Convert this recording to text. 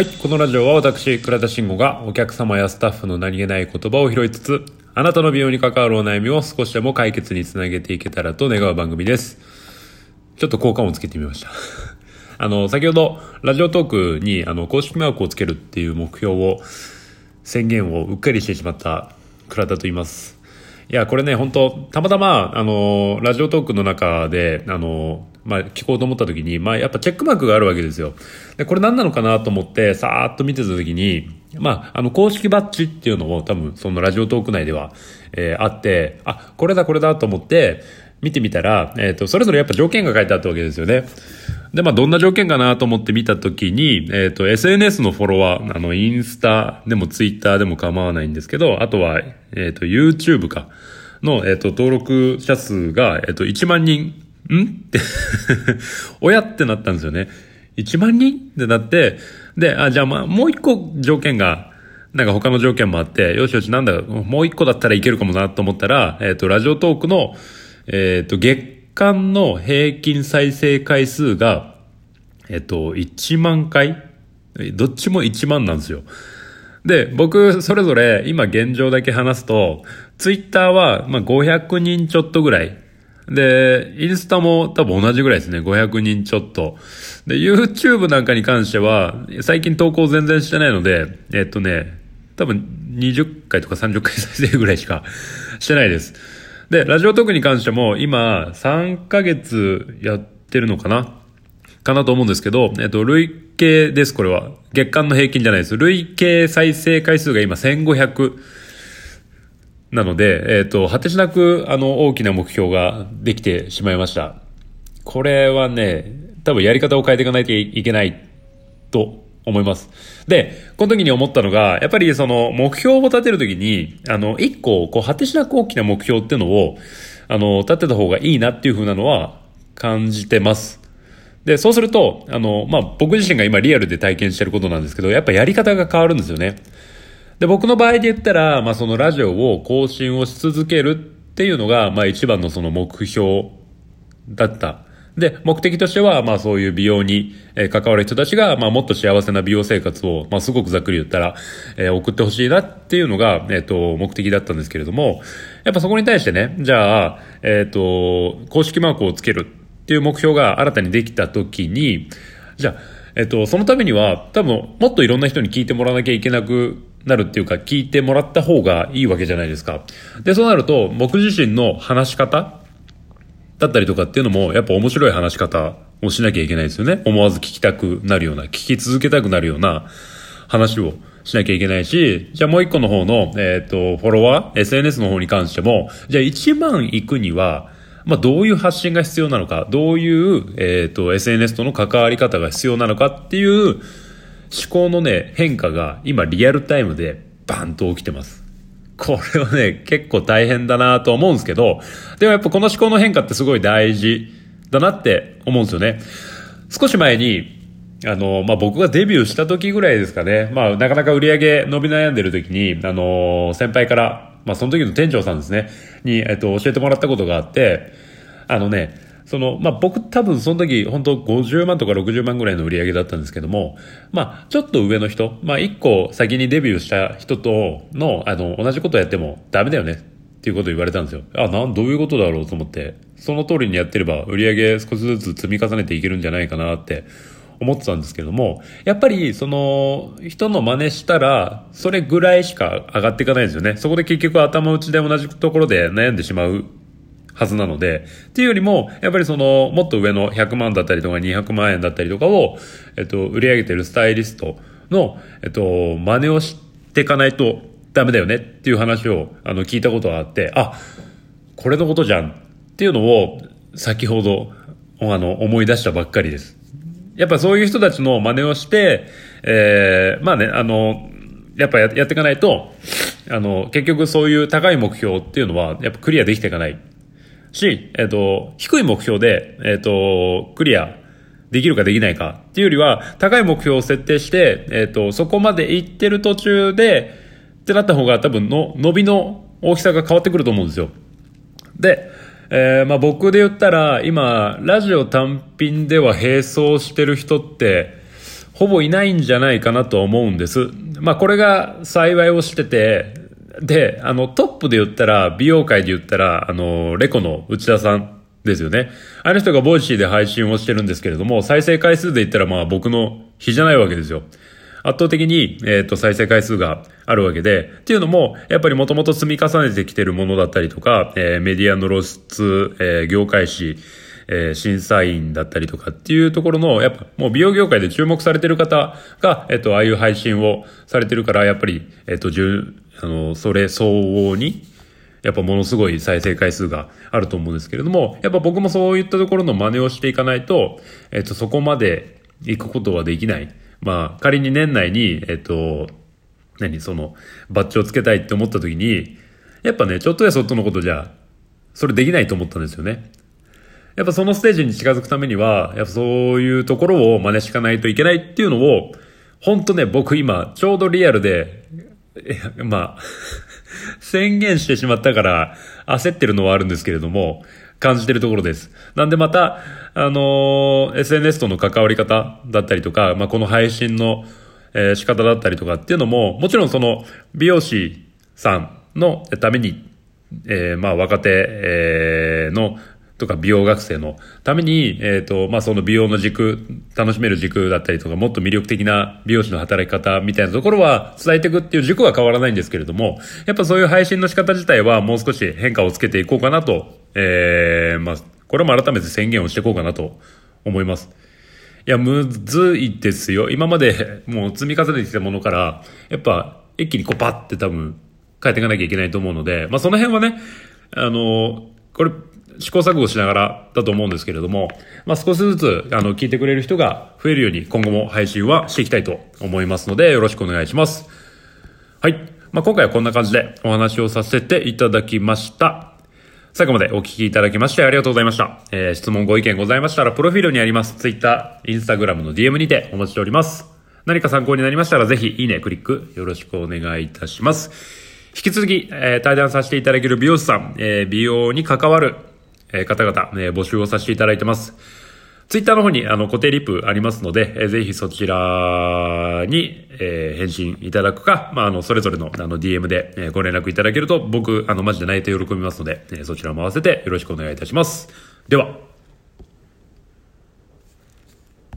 はい。このラジオは私、倉田慎吾がお客様やスタッフの何気ない言葉を拾いつつ、あなたの美容に関わるお悩みを少しでも解決につなげていけたらと願う番組です。ちょっと効果音つけてみました。あの、先ほど、ラジオトークに、あの、公式マークをつけるっていう目標を、宣言をうっかりしてしまった倉田と言います。いや、これね、本当たまたま、あの、ラジオトークの中で、あの、まあ、聞こうと思った時に、まあ、やっぱチェックマークがあるわけですよ。で、これ何なのかなと思って、さーっと見てた時に、まあ、あの、公式バッジっていうのも多分、そのラジオトーク内では、えーあって、あ、これだこれだと思って、見てみたら、えっ、と、それぞれやっぱ条件が書いてあったわけですよね。で、まあ、どんな条件かなと思って見たときに、えっ、と、SNS のフォロワー、あの、インスタでもツイッターでも構わないんですけど、あとは、えっ、と、YouTube か、の、えっ、と、登録者数が、えっ、と、1万人、ん？って、親ってなったんですよね。1万人？ってなって、で、あ、じゃあまあ、もう一個条件が、なんか他の条件もあって、よしよし、なんだ、もう一個だったらいけるかもなと思ったら、えっ、と、ラジオトークの、えっ、と、月間の平均再生回数が、えっ、と、1万回？どっちも1万なんですよ。で、僕、それぞれ、今現状だけ話すと、ツイッターは、まあ、500人ちょっとぐらい。で、インスタも多分同じぐらいですね。500人ちょっと。で、YouTube なんかに関しては、最近投稿全然してないので、えっとね、多分20回とか30回再生ぐらいしかしてないです。で、ラジオトークに関しても、今、3ヶ月やってるのかな？かなと思うんですけど、えっと、累計です、これは。月間の平均じゃないです。累計再生回数が今1500なので、えっと、果てしなく、あの、大きな目標ができてしまいました。これはね、多分やり方を変えていかないといけないと思います。で、この時に思ったのが、やっぱりその目標を立てる時に、あの、一個、こう、果てしなく大きな目標っていうのを、あの、立てた方がいいなっていう風なのは感じてます。で、そうすると、あの、まあ、僕自身が今リアルで体験してることなんですけど、やっぱやり方が変わるんですよね。で、僕の場合で言ったら、まあ、そのラジオを更新をし続けるっていうのが、まあ、一番のその目標だった。で、目的としては、まあそういう美容に、関わる人たちが、まあもっと幸せな美容生活を、まあすごくざっくり言ったら、えー送ってほしいなっていうのが、えっ、と、目的だったんですけれども、やっぱそこに対してね、じゃあ、えっ、と、公式マークをつけるっていう目標が新たにできたときに、じゃあ、えっ、と、そのためには、多分、もっといろんな人に聞いてもらわなきゃいけなくなるっていうか、聞いてもらった方がいいわけじゃないですか。で、そうなると、僕自身の話し方だったりとかっていうのも、やっぱ面白い話し方をしなきゃいけないですよね。思わず聞きたくなるような、聞き続けたくなるような話をしなきゃいけないし、じゃあもう一個の方の、えっ、と、フォロワー、SNS の方に関しても、じゃあ1万行くには、まあどういう発信が必要なのか、どういう、えっ、と、SNS との関わり方が必要なのかっていう思考のね、変化が今リアルタイムでバンと起きてます。これはね、結構大変だなと思うんですけど、でもやっぱこの思考の変化ってすごい大事だなって思うんですよね。少し前に、あの、まあ、僕がデビューした時ぐらいですかね。まあ、なかなか売り上げ伸び悩んでる時に、あの、先輩から、まあ、その時の店長さんですね、に、えっと、教えてもらったことがあって、あのね、その、まあ、僕多分その時、本当50万とか60万ぐらいの売り上げだったんですけども、まあ、ちょっと上の人、まあ、一個先にデビューした人との、あの、同じことやってもダメだよねっていうことを言われたんですよ。あ、なん、どういうことだろうと思って、その通りにやってれば売り上げ少しずつ積み重ねていけるんじゃないかなって思ってたんですけども、やっぱりその人の真似したら、それぐらいしか上がっていかないですよね。そこで結局頭打ちで同じところで悩んでしまうはずなので、っていうよりも、やっぱりその、もっと上の100万だったりとか200万円だったりとかを、えっと、売り上げてるスタイリストの、えっと、真似をしていかないとダメだよねっていう話を、あの、聞いたことがあって、あ、これのことじゃんっていうのを、先ほど、あの、思い出したばっかりです。やっぱそういう人たちの真似をして、えー、まあね、あの、やっぱややっていかないと、あの、結局そういう高い目標っていうのは、やっぱクリアできていかない。し、えっ、と、低い目標で、えっ、と、クリアできるかできないかっていうよりは、高い目標を設定して、えっ、と、そこまで行ってる途中で、ってなった方が多分の、伸びの大きさが変わってくると思うんですよ。で、えー、まあ僕で言ったら、今、ラジオ単品では並走してる人って、ほぼいないんじゃないかなと思うんです。まあこれが幸いをしてて、で、あの、トップで言ったら、美容界で言ったら、あの、 LECO の内田さんですよね。あの人が Voicy で配信をしてるんですけれども、再生回数で言ったらまあ僕の比じゃないわけですよ。圧倒的に、えっ、ー、と、再生回数があるわけで、っていうのも、やっぱりもともと積み重ねてきてるものだったりとか、えー、メディアの露出、えー、業界誌、えー、審査員だったりとかっていうところの、やっぱもう美容業界で注目されてる方が、えっ、と、ああいう配信をされてるから、やっぱり、えっ、と、あの、それ相応に、やっぱものすごい再生回数があると思うんですけれども、やっぱ僕もそういったところの真似をしていかないと、えっ、と、そこまで行くことはできない。まあ、仮に年内に、えっと、何、その、バッジをつけたいって思った時に、やっぱね、ちょっとやそっとのことじゃ、それできないと思ったんですよね。やっぱそのステージに近づくためには、やっぱそういうところを真似しかないといけないっていうのを、ほんとね、僕今、ちょうどリアルで、まあ 宣言してしまったから焦ってるのはあるんですけれども、感じてるところです。なんでまた、あのー、SNS との関わり方だったりとか、まあ、この配信の、えー、仕方だったりとかっていうのも、もちろんその美容師さんのために、えー、まあ若手、えー、のとか美容学生のために、えっ、ー、と、まあ、その美容の軸、楽しめる軸だったりとか、もっと魅力的な美容師の働き方みたいなところは伝えていくっていう軸は変わらないんですけれども、やっぱそういう配信の仕方自体はもう少し変化をつけていこうかなと、えー、まあ、これも改めて宣言をしていこうかなと思います。いや、むずいですよ。今までもう積み重ねてきたものから、やっぱ一気にこうパッて多分変えていかなきゃいけないと思うので、まあその辺はね、あの、これ試行錯誤しながらだと思うんですけれども、まあ、少しずつ、あの、聞いてくれる人が増えるように今後も配信はしていきたいと思いますので、よろしくお願いします。はい。まあ、今回はこんな感じでお話をさせていただきました。最後までお聞きいただきましてありがとうございました。えー、質問ご意見ございましたら、プロフィールにあります Twitter、Instagram の DM にてお待ちしております。何か参考になりましたら、ぜひいいね、クリックよろしくお願いいたします。引き続き、えー、対談させていただける美容師さん、えー、美容に関わるえ方々、え募集をさせていただいてます。ツイッターの方にあの固定リップありますので、えー、ぜひそちらに、えー、返信いただくか、まあ、あの、それぞれのあの DM で、えー、ご連絡いただけると僕、あの、マジで泣いて喜びますので、えー、そちらも合わせてよろしくお願いいたします。では。